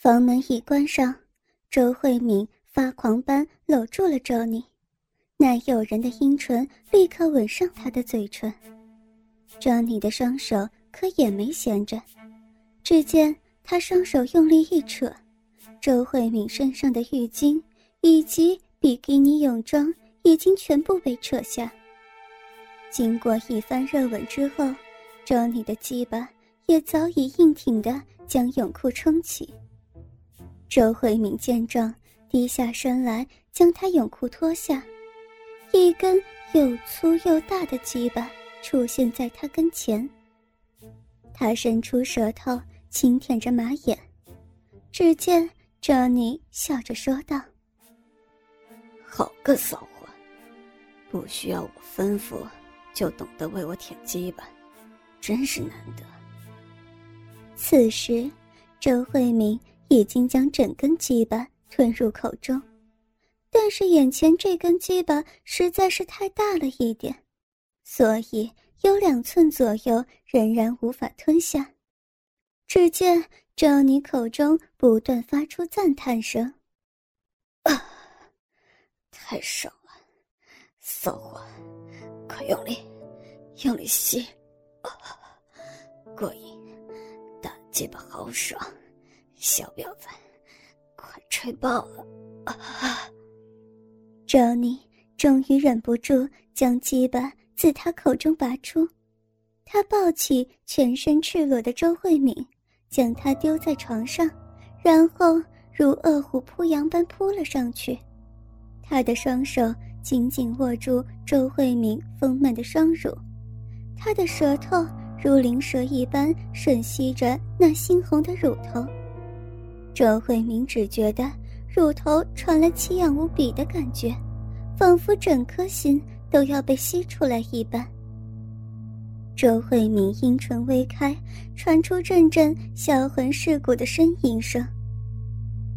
房门一关上，周慧敏发狂般搂住了周妮，那诱人的阴唇立刻吻上他的嘴唇。周妮的双手可也没闲着，只见他双手用力一扯，周慧敏身上的浴巾以及比基尼泳装已经全部被扯下。经过一番热吻之后，周妮的鸡巴也早已硬挺的将泳裤撑起。周慧敏见状，低下身来将他泳裤脱下，一根又粗又大的鸡巴出现在他跟前。他伸出舌头轻舔着马眼，只见周妮笑着说道：“好个骚货，不需要我吩咐。”就懂得为我舔鸡巴，真是难得。此时，周慧敏已经将整根鸡巴吞入口中，但是眼前这根鸡巴实在是太大了一点，所以有两寸左右仍然无法吞下。只见赵妮口中不断发出赞叹声：“啊，太爽了，骚货！”快用力，用力吸，过瘾，大鸡巴好爽，小婊子，快吹爆了！啊，赵妮终于忍不住将鸡巴自他口中拔出，他抱起全身赤裸的周慧敏，将她丢在床上，然后如饿虎扑羊般扑了上去，他的双手。紧紧握住周慧敏丰满的双乳，她的舌头如灵蛇一般吮吸着那猩红的乳头。周慧敏只觉得乳头传来奇痒无比的感觉，仿佛整颗心都要被吸出来一般。周慧敏阴唇微开，传出阵阵销魂蚀骨的呻吟声。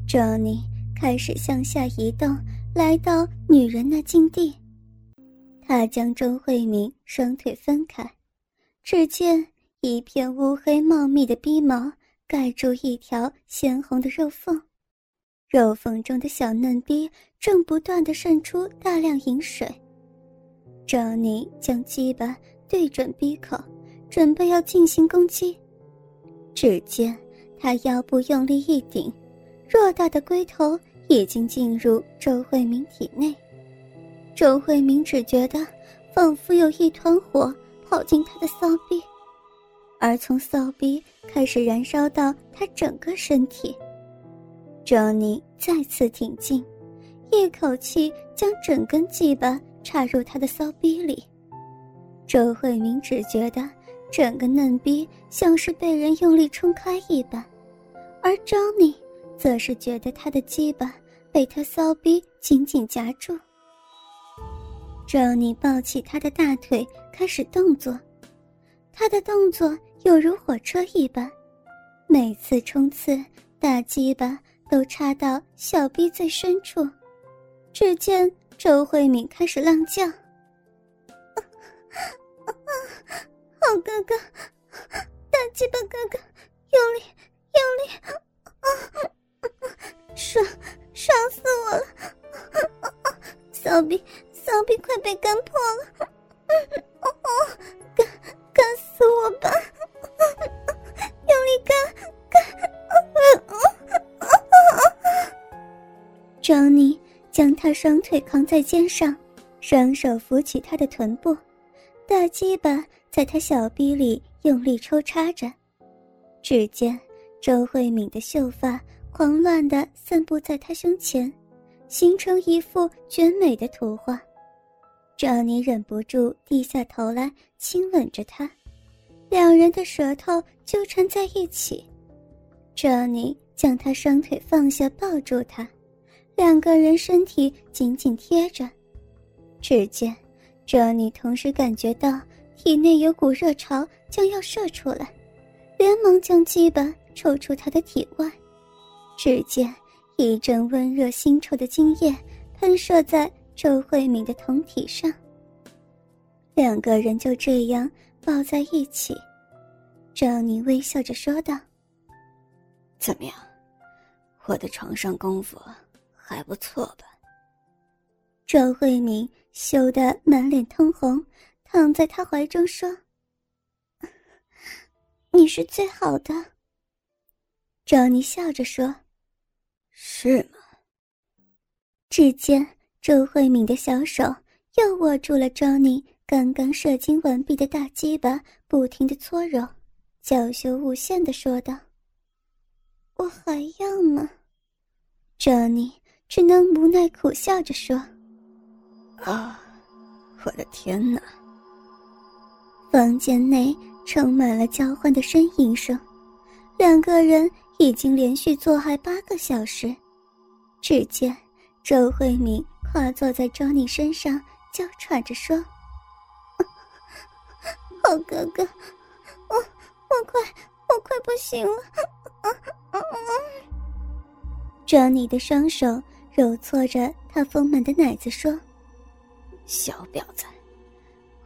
周妮开始向下移动。来到女人那境地，他将周慧敏双腿分开，只见一片乌黑茂密的逼毛盖住一条鲜红的肉缝，肉缝中的小嫩逼正不断的渗出大量饮水。周妮将鸡巴对准逼口，准备要进行攻击，只见他腰部用力一顶，偌大的龟头。已经进入周慧敏体内，周慧敏只觉得仿佛有一团火跑进她的骚逼，而从骚逼开始燃烧到他整个身体。，Johnny 再次挺进，一口气将整根鸡巴插入他的骚逼里。周慧敏只觉得整个嫩逼像是被人用力冲开一般，而 Johnny 则是觉得他的鸡巴。被他骚逼紧紧夹住，Johnny 抱起他的大腿开始动作，他的动作犹如火车一般，每次冲刺大鸡巴都插到小逼最深处。只见周慧敏开始浪叫：“啊 啊好哥哥，大鸡巴哥哥，用力，用力，啊啊啊爽！”爽死我了！骚逼，骚逼快被干破了！干干死我吧！他双腿扛在肩上，双手扶起他的臀部，大鸡巴在他小臂里用力抽插着。只见周慧敏的秀发。狂乱的散布在他胸前，形成一幅绝美的图画。赵妮忍不住低下头来亲吻着他，两人的舌头纠缠在一起。赵妮将他双腿放下，抱住他，两个人身体紧紧贴着。只见赵妮同时感觉到体内有股热潮将要射出来，连忙将鸡巴抽出他的体外。只见一阵温热腥臭的精液喷射在周慧敏的酮体上。两个人就这样抱在一起。赵妮微笑着说道：“怎么样，我的床上功夫还不错吧？周慧敏羞得满脸通红，躺在他怀中说：“ 你是最好的。”周妮笑着说：“是吗？”只见周慧敏的小手又握住了周妮刚刚射精完毕的大鸡巴，不停的搓揉，娇羞无限的说道。我还要吗？珍妮只能无奈苦笑着说：“啊，我的天哪！”房间内充满了交换的呻吟声，两个人已经连续做爱八个小时。只见周慧敏跨坐在周妮身上，娇喘着说：“好哥哥，我我快我快不行了。”着你的双手揉搓着他丰满的奶子，说：“小婊子，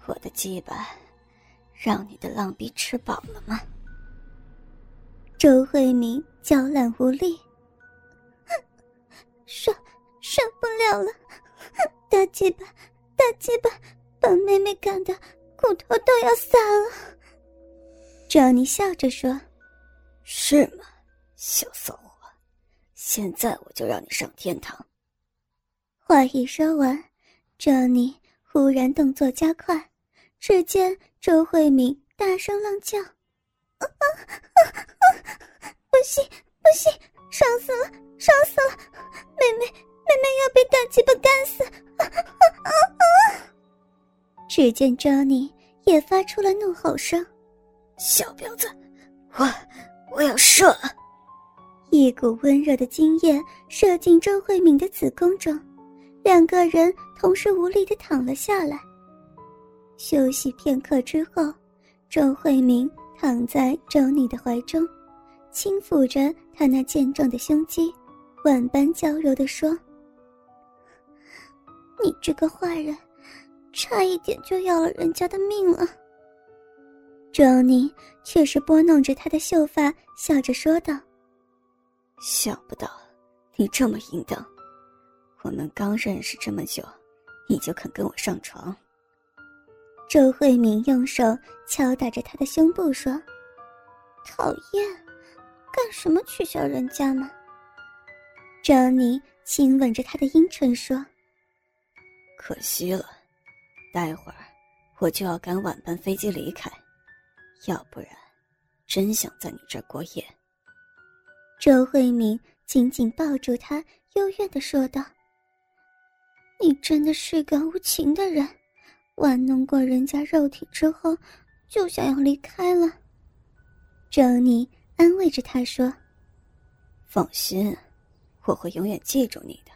我的鸡巴让你的浪逼吃饱了吗？”周慧敏娇懒无力，受受不了了，大鸡巴大鸡巴把妹妹干的骨头都要散了。张妮笑着说：“是吗？”小骚货，现在我就让你上天堂。话一说完，周妮忽然动作加快，只见周慧敏大声浪叫：“啊啊啊！不行不行，爽死了爽死了！妹妹妹妹要被大鸡巴干死！”啊啊啊！只见周妮也发出了怒吼声：“小婊子，我我要射了！”一股温热的精液射进周慧敏的子宫中，两个人同时无力的躺了下来。休息片刻之后，周慧敏躺在周妮的怀中，轻抚着她那健壮的胸肌，万般娇柔的说：“你这个坏人，差一点就要了人家的命了。”周妮却是拨弄着她的秀发，笑着说道。想不到你这么淫荡，我们刚认识这么久，你就肯跟我上床。周慧敏用手敲打着他的胸部说：“讨厌，干什么取笑人家呢？”张妮亲吻着他的阴唇说：“可惜了，待会儿我就要赶晚班飞机离开，要不然，真想在你这儿过夜。”周慧敏紧紧抱住他，幽怨的说道：“你真的是个无情的人，玩弄过人家肉体之后，就想要离开了。”周妮安慰着他说：“放心，我会永远记住你的。”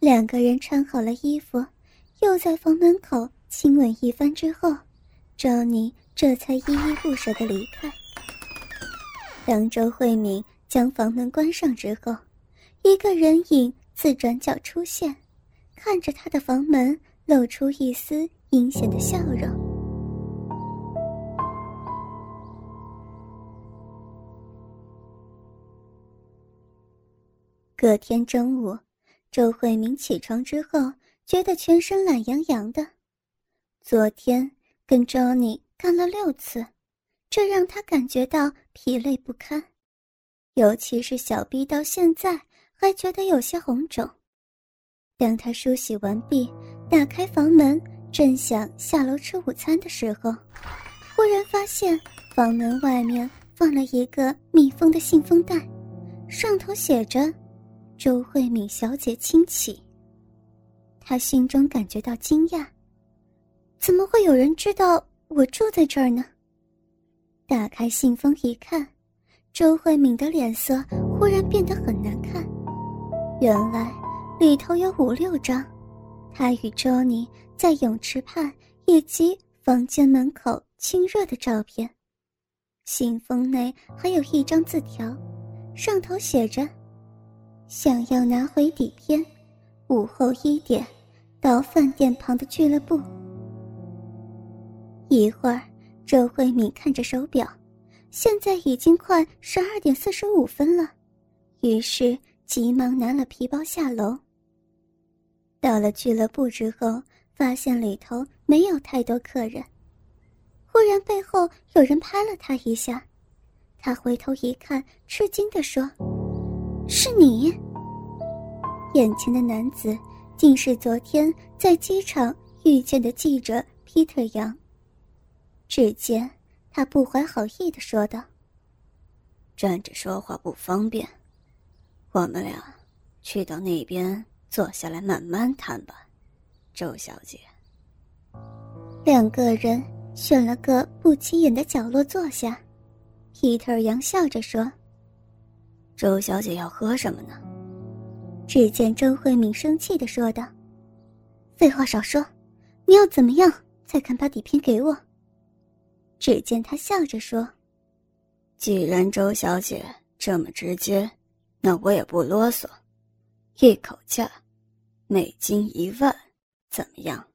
两个人穿好了衣服，又在房门口亲吻一番之后，周妮这才依依不舍的离开。当周慧敏将房门关上之后，一个人影自转角出现，看着他的房门，露出一丝阴险的笑容。隔天中午，周慧敏起床之后，觉得全身懒洋洋的。昨天跟 Johnny 干了六次。这让他感觉到疲累不堪，尤其是小臂到现在还觉得有些红肿。当他梳洗完毕，打开房门，正想下楼吃午餐的时候，忽然发现房门外面放了一个密封的信封袋，上头写着“周慧敏小姐亲启”。他心中感觉到惊讶，怎么会有人知道我住在这儿呢？打开信封一看，周慧敏的脸色忽然变得很难看。原来里头有五六张，她与周妮在泳池畔以及房间门口亲热的照片。信封内还有一张字条，上头写着：“想要拿回底片，午后一点，到饭店旁的俱乐部。”一会儿。周慧敏看着手表，现在已经快十二点四十五分了，于是急忙拿了皮包下楼。到了俱乐部之后，发现里头没有太多客人。忽然背后有人拍了他一下，他回头一看，吃惊地说：“是你！”眼前的男子竟是昨天在机场遇见的记者皮特杨。只见他不怀好意的说道：“站着说话不方便，我们俩去到那边坐下来慢慢谈吧，周小姐。”两个人。选了个不起眼的角落坐下，皮特尔扬笑着说：“周小姐要喝什么呢？”只见周慧敏生气的说道：“废话少说，你要怎么样才肯把底片给我？”只见他笑着说：“既然周小姐这么直接，那我也不啰嗦，一口价，美金一万，怎么样？”